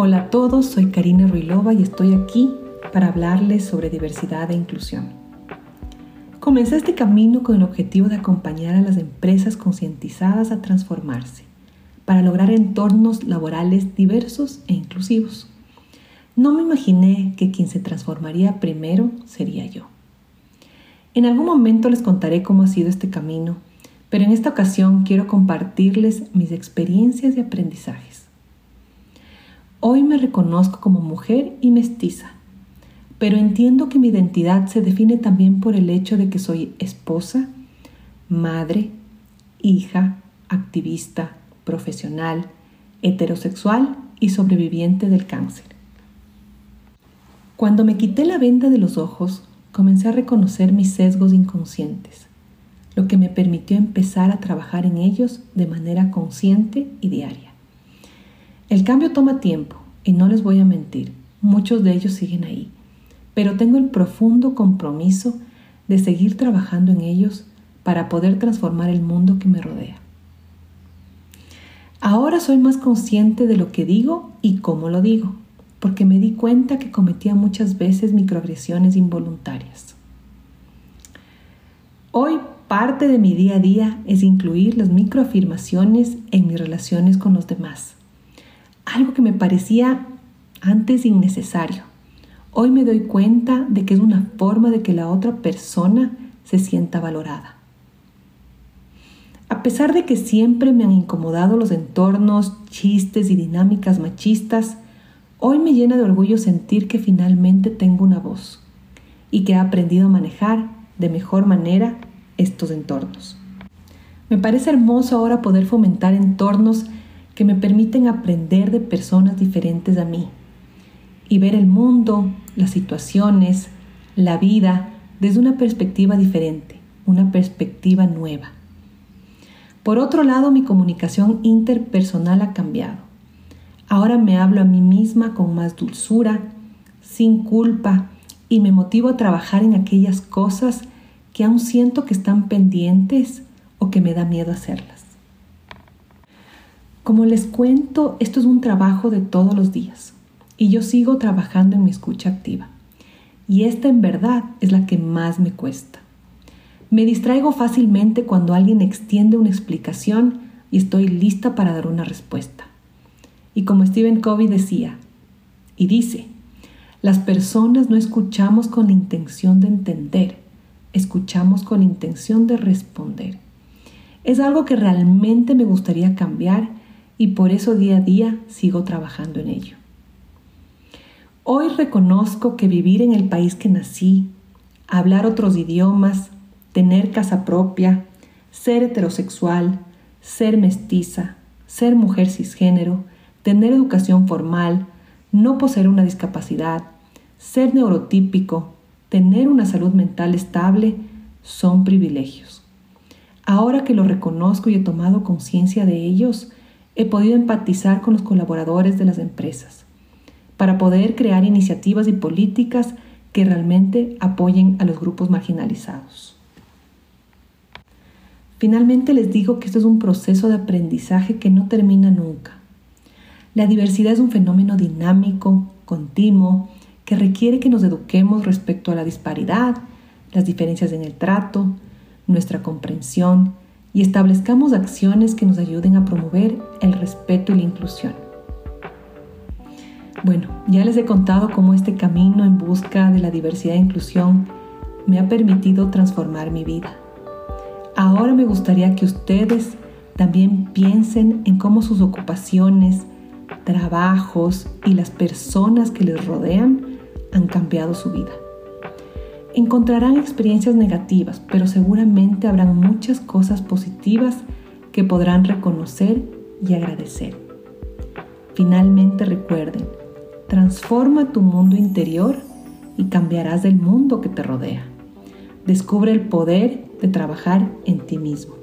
Hola a todos, soy Karina Ruilova y estoy aquí para hablarles sobre diversidad e inclusión. Comencé este camino con el objetivo de acompañar a las empresas concientizadas a transformarse para lograr entornos laborales diversos e inclusivos. No me imaginé que quien se transformaría primero sería yo. En algún momento les contaré cómo ha sido este camino, pero en esta ocasión quiero compartirles mis experiencias y aprendizajes. Hoy me reconozco como mujer y mestiza, pero entiendo que mi identidad se define también por el hecho de que soy esposa, madre, hija, activista, profesional, heterosexual y sobreviviente del cáncer. Cuando me quité la venda de los ojos, comencé a reconocer mis sesgos inconscientes, lo que me permitió empezar a trabajar en ellos de manera consciente y diaria. El cambio toma tiempo y no les voy a mentir, muchos de ellos siguen ahí, pero tengo el profundo compromiso de seguir trabajando en ellos para poder transformar el mundo que me rodea. Ahora soy más consciente de lo que digo y cómo lo digo, porque me di cuenta que cometía muchas veces microagresiones involuntarias. Hoy parte de mi día a día es incluir las microafirmaciones en mis relaciones con los demás algo que me parecía antes innecesario. Hoy me doy cuenta de que es una forma de que la otra persona se sienta valorada. A pesar de que siempre me han incomodado los entornos, chistes y dinámicas machistas, hoy me llena de orgullo sentir que finalmente tengo una voz y que he aprendido a manejar de mejor manera estos entornos. Me parece hermoso ahora poder fomentar entornos que me permiten aprender de personas diferentes a mí y ver el mundo, las situaciones, la vida desde una perspectiva diferente, una perspectiva nueva. Por otro lado, mi comunicación interpersonal ha cambiado. Ahora me hablo a mí misma con más dulzura, sin culpa, y me motivo a trabajar en aquellas cosas que aún siento que están pendientes o que me da miedo hacerlas. Como les cuento, esto es un trabajo de todos los días y yo sigo trabajando en mi escucha activa. Y esta en verdad es la que más me cuesta. Me distraigo fácilmente cuando alguien extiende una explicación y estoy lista para dar una respuesta. Y como Stephen Covey decía, y dice, las personas no escuchamos con la intención de entender, escuchamos con la intención de responder. Es algo que realmente me gustaría cambiar y por eso día a día sigo trabajando en ello. Hoy reconozco que vivir en el país que nací, hablar otros idiomas, tener casa propia, ser heterosexual, ser mestiza, ser mujer cisgénero, tener educación formal, no poseer una discapacidad, ser neurotípico, tener una salud mental estable, son privilegios. Ahora que lo reconozco y he tomado conciencia de ellos, he podido empatizar con los colaboradores de las empresas para poder crear iniciativas y políticas que realmente apoyen a los grupos marginalizados. Finalmente les digo que esto es un proceso de aprendizaje que no termina nunca. La diversidad es un fenómeno dinámico, continuo, que requiere que nos eduquemos respecto a la disparidad, las diferencias en el trato, nuestra comprensión y establezcamos acciones que nos ayuden a promover el respeto y la inclusión. Bueno, ya les he contado cómo este camino en busca de la diversidad e inclusión me ha permitido transformar mi vida. Ahora me gustaría que ustedes también piensen en cómo sus ocupaciones, trabajos y las personas que les rodean han cambiado su vida. Encontrarán experiencias negativas, pero seguramente habrán muchas cosas positivas que podrán reconocer y agradecer. Finalmente recuerden, transforma tu mundo interior y cambiarás el mundo que te rodea. Descubre el poder de trabajar en ti mismo.